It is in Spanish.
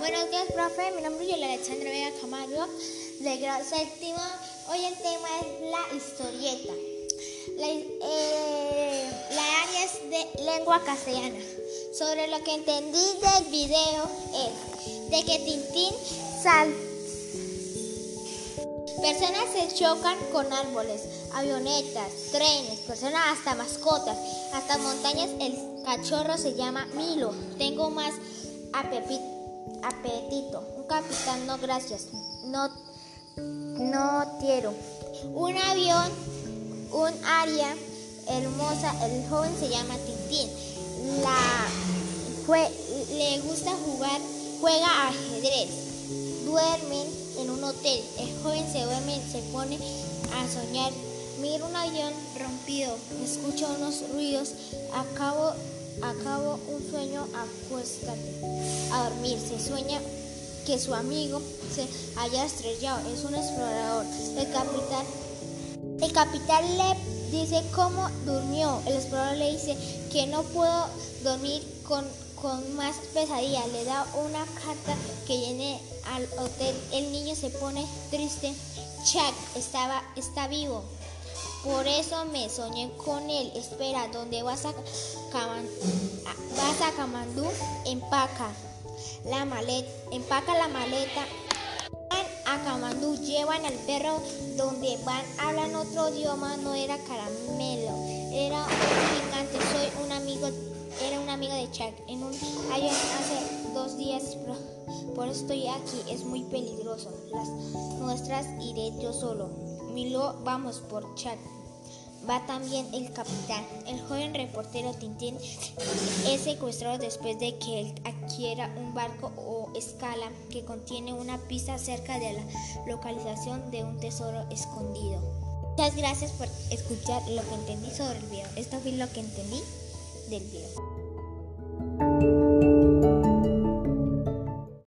profe, mi nombre es Yola Alexandra Vega Camargo, de grado séptimo. Hoy el tema es la historieta. La, eh, la área es de lengua castellana. Sobre lo que entendí del video es de que Tintín sal Personas se chocan con árboles, avionetas, trenes, personas hasta mascotas, hasta montañas. El cachorro se llama Milo. Tengo más apetito. Un capitán, no gracias. No, no quiero. Un avión, un área hermosa. El joven se llama Tintín. Le gusta jugar, juega ajedrez. Duermen en un hotel. El joven se duerme, se pone a soñar. Mira un avión rompido, escucha unos ruidos, acabo, acabo un sueño, acuéstate a dormir. Se sueña que su amigo se haya estrellado, es un explorador. El capitán, el capitán le dice cómo durmió. El explorador le dice que no puedo dormir con con más pesadilla. Le da una carta que viene al hotel. El niño se pone triste. Chuck estaba, está vivo. Por eso me soñé con él. Espera, ¿dónde vas a, vas a Camandú? Empaca la maleta. Empaca la maleta. Van a Camandú, llevan al perro donde van, hablan otro idioma, no era caramelo, era un gigante, soy un amigo era un amigo de Chuck. En un hace dos días, por eso estoy aquí. Es muy peligroso. Las nuestras iré yo solo. Milo, vamos por Chuck. Va también el capitán. El joven reportero Tintín es secuestrado después de que él adquiera un barco o escala que contiene una pista cerca de la localización de un tesoro escondido. Muchas gracias por escuchar lo que entendí sobre el video. Esto fue lo que entendí del video.